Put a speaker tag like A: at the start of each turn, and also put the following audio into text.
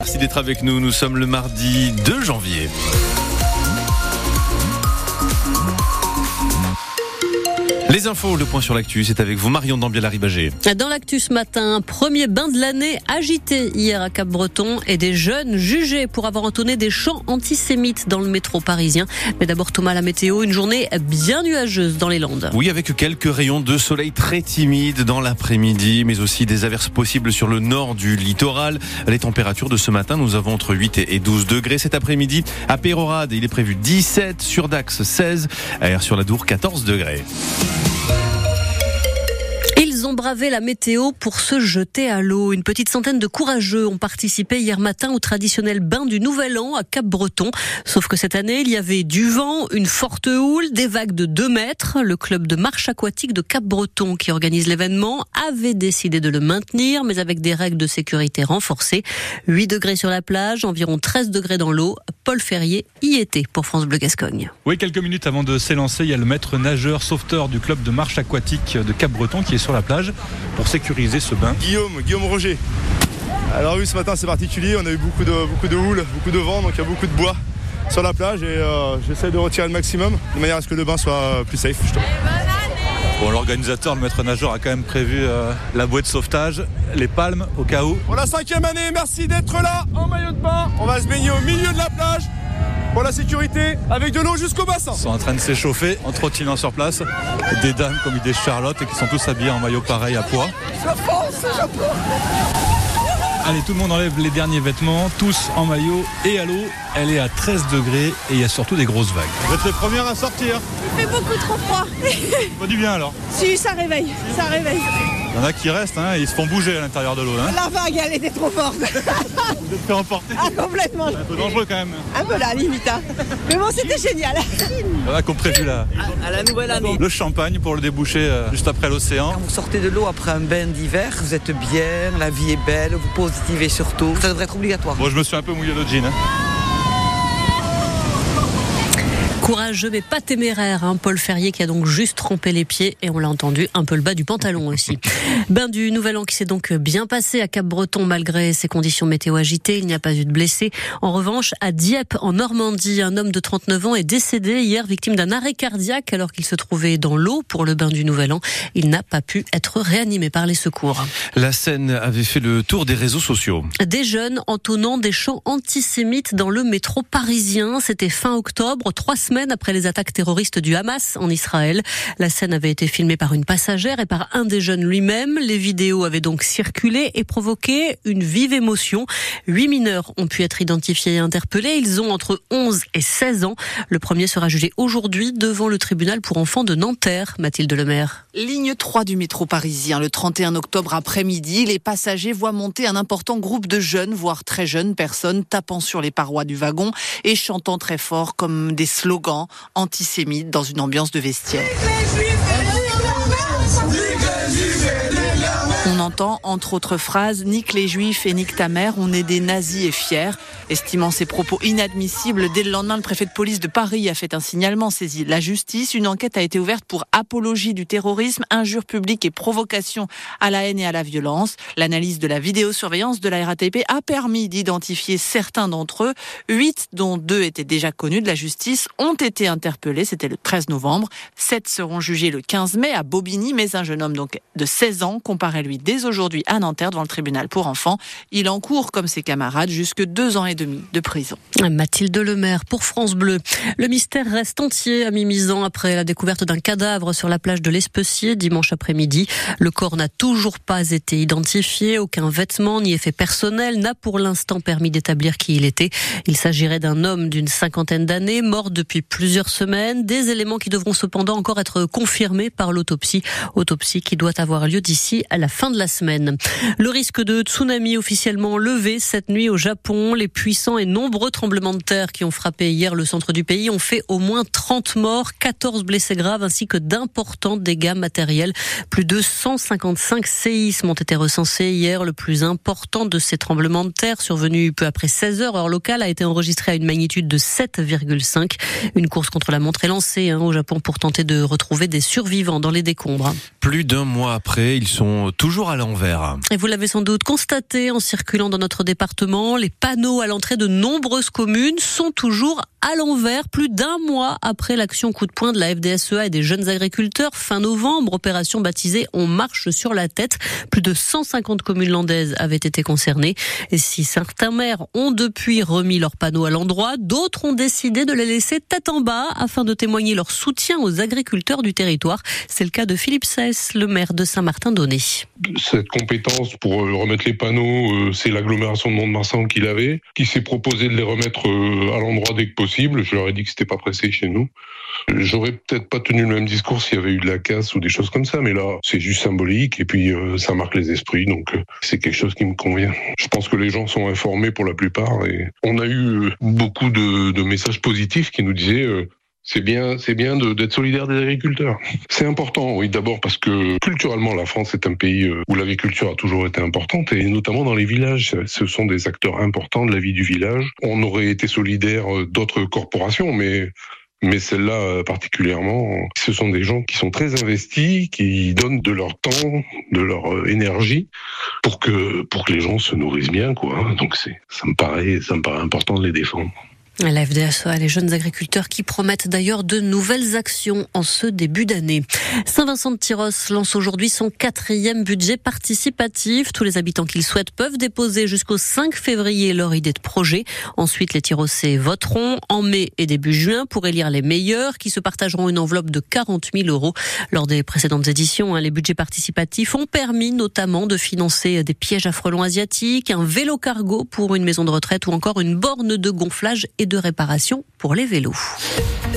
A: Merci d'être avec nous. Nous sommes le mardi 2 janvier. Les infos, le point sur l'actu, c'est avec vous Marion Dambiel-Ribagé.
B: Dans l'actu ce matin, premier bain de l'année agité hier à Cap-Breton et des jeunes jugés pour avoir entonné des chants antisémites dans le métro parisien. Mais d'abord Thomas, la météo, une journée bien nuageuse dans les Landes.
A: Oui, avec quelques rayons de soleil très timides dans l'après-midi, mais aussi des averses possibles sur le nord du littoral. Les températures de ce matin, nous avons entre 8 et 12 degrés. Cet après-midi, à Pérorade, il est prévu 17, sur Dax 16, air sur la Dour 14 degrés.
B: Ils ont bravé la météo pour se jeter à l'eau. Une petite centaine de courageux ont participé hier matin au traditionnel bain du Nouvel An à Cap-Breton. Sauf que cette année, il y avait du vent, une forte houle, des vagues de 2 mètres. Le club de marche aquatique de Cap-Breton qui organise l'événement avait décidé de le maintenir, mais avec des règles de sécurité renforcées. 8 degrés sur la plage, environ 13 degrés dans l'eau. Paul Ferrier y était pour France Bleu Gascogne.
C: Oui, quelques minutes avant de s'élancer, il y a le maître nageur sauveteur du club de marche aquatique de Cap-Breton qui est sur la plage pour sécuriser ce bain.
D: Guillaume, Guillaume Roger. Alors oui, ce matin c'est particulier, on a eu beaucoup de, beaucoup de houle, beaucoup de vent, donc il y a beaucoup de bois sur la plage et euh, j'essaie de retirer le maximum de manière à ce que le bain soit plus safe justement.
C: Bon, l'organisateur, le maître nageur, a quand même prévu euh, la bouée de sauvetage, les palmes au cas où.
D: Pour la cinquième année, merci d'être là en maillot de bain. On va se baigner au milieu de la plage pour la sécurité avec de l'eau jusqu'au bassin.
C: Ils sont en train de s'échauffer en trottinant sur place. Des dames comme des Charlotte et qui sont tous habillés en maillot pareil à poids. Allez, tout le monde enlève les derniers vêtements, tous en maillot et à l'eau. Elle est à 13 degrés et il y a surtout des grosses vagues.
D: Vous êtes les premières à sortir.
E: Il fait beaucoup trop froid.
C: Pas du bien alors.
E: Si, ça réveille, ça réveille.
C: Il y en a qui restent, hein, et ils se font bouger à l'intérieur de l'eau. Hein.
E: La vague, elle était trop forte.
C: Vous êtes fait emporter.
E: Ah, complètement.
C: Un peu dangereux quand même.
E: Un peu là, limite. hein. Mais bon, c'était génial.
C: Il y en a qui ont prévu la,
F: À la nouvelle année.
C: le champagne pour le déboucher euh, juste après l'océan.
F: Quand vous sortez de l'eau après un bain d'hiver, vous êtes bien, la vie est belle, vous positivez surtout. Ça devrait être obligatoire.
C: Bon, je me suis un peu mouillé le jean. hein.
B: Courageux mais pas téméraire, hein, Paul Ferrier qui a donc juste trempé les pieds et on l'a entendu un peu le bas du pantalon aussi. Bain du Nouvel An qui s'est donc bien passé à Cap-Breton malgré ces conditions météo agitées, il n'y a pas eu de blessés. En revanche, à Dieppe en Normandie, un homme de 39 ans est décédé hier victime d'un arrêt cardiaque alors qu'il se trouvait dans l'eau pour le bain du Nouvel An. Il n'a pas pu être réanimé par les secours.
A: La scène avait fait le tour des réseaux sociaux.
B: Des jeunes entonnant des chants antisémites dans le métro parisien. C'était fin octobre, trois semaines après les attaques terroristes du Hamas en Israël. La scène avait été filmée par une passagère et par un des jeunes lui-même. Les vidéos avaient donc circulé et provoqué une vive émotion. Huit mineurs ont pu être identifiés et interpellés. Ils ont entre 11 et 16 ans. Le premier sera jugé aujourd'hui devant le tribunal pour enfants de Nanterre, Mathilde Lemaire.
G: Ligne 3 du métro parisien. Le 31 octobre après-midi, les passagers voient monter un important groupe de jeunes, voire très jeunes personnes, tapant sur les parois du wagon et chantant très fort comme des slogans antisémites dans une ambiance de vestiaire. Entre autres phrases, nique les juifs et nique ta mère, on est des nazis et fiers. Estimant ces propos inadmissibles, dès le lendemain, le préfet de police de Paris a fait un signalement saisi la justice. Une enquête a été ouverte pour apologie du terrorisme, injure publique et provocation à la haine et à la violence. L'analyse de la vidéosurveillance de la RATP a permis d'identifier certains d'entre eux. Huit, dont deux étaient déjà connus de la justice, ont été interpellés. C'était le 13 novembre. Sept seront jugés le 15 mai à Bobigny, mais un jeune homme donc de 16 ans comparaît lui dès aujourd'hui à Nanterre devant le tribunal pour enfants. Il encourt, comme ses camarades, jusque deux ans et demi de prison.
B: Mathilde Lemaire pour France Bleu. Le mystère reste entier à mi-misant après la découverte d'un cadavre sur la plage de l'Especier dimanche après-midi. Le corps n'a toujours pas été identifié. Aucun vêtement ni effet personnel n'a pour l'instant permis d'établir qui il était. Il s'agirait d'un homme d'une cinquantaine d'années, mort depuis plusieurs semaines. Des éléments qui devront cependant encore être confirmés par l'autopsie. Autopsie qui doit avoir lieu d'ici à la fin de la semaine. Le risque de tsunami officiellement levé cette nuit au Japon. Les puissants et nombreux tremblements de terre qui ont frappé hier le centre du pays ont fait au moins 30 morts, 14 blessés graves ainsi que d'importants dégâts matériels. Plus de 155 séismes ont été recensés hier. Le plus important de ces tremblements de terre survenu peu après 16 heures heure locale a été enregistré à une magnitude de 7,5. Une course contre la montre est lancée hein, au Japon pour tenter de retrouver des survivants dans les décombres.
A: Plus d'un mois après, ils sont toujours à
B: Et vous l'avez sans doute constaté en circulant dans notre département, les panneaux à l'entrée de nombreuses communes sont toujours à l'envers, plus d'un mois après l'action coup de poing de la FDSEA et des jeunes agriculteurs fin novembre, opération baptisée On marche sur la tête. Plus de 150 communes landaises avaient été concernées. Et si certains maires ont depuis remis leurs panneaux à l'endroit, d'autres ont décidé de les laisser tête en bas afin de témoigner leur soutien aux agriculteurs du territoire. C'est le cas de Philippe Sess, le maire de Saint-Martin-Donné.
H: Cette compétence pour euh, remettre les panneaux, euh, c'est l'agglomération de Mont-de-Marsan qui l'avait, qui s'est proposé de les remettre euh, à l'endroit dès que possible. Je leur ai dit que c'était pas pressé chez nous. J'aurais peut-être pas tenu le même discours s'il y avait eu de la casse ou des choses comme ça, mais là, c'est juste symbolique et puis ça marque les esprits, donc c'est quelque chose qui me convient. Je pense que les gens sont informés pour la plupart et on a eu beaucoup de, de messages positifs qui nous disaient c'est bien, c'est bien d'être solidaire des agriculteurs. C'est important, oui, d'abord parce que culturellement, la France est un pays euh, où l'agriculture a toujours été importante, et notamment dans les villages. Ce sont des acteurs importants de la vie du village. On aurait été solidaire euh, d'autres corporations, mais mais celle-là euh, particulièrement, ce sont des gens qui sont très investis, qui donnent de leur temps, de leur énergie pour que pour que les gens se nourrissent bien, quoi. Donc c'est, ça me paraît, ça me paraît important de les défendre.
B: La FDSEA, les jeunes agriculteurs qui promettent d'ailleurs de nouvelles actions en ce début d'année. Saint-Vincent de Tyros lance aujourd'hui son quatrième budget participatif. Tous les habitants qui le souhaitent peuvent déposer jusqu'au 5 février leur idée de projet. Ensuite, les Tyrosais voteront en mai et début juin pour élire les meilleurs qui se partageront une enveloppe de 40 000 euros. Lors des précédentes éditions, hein, les budgets participatifs ont permis notamment de financer des pièges à frelons asiatiques, un vélo cargo pour une maison de retraite ou encore une borne de gonflage et de réparation pour les vélos.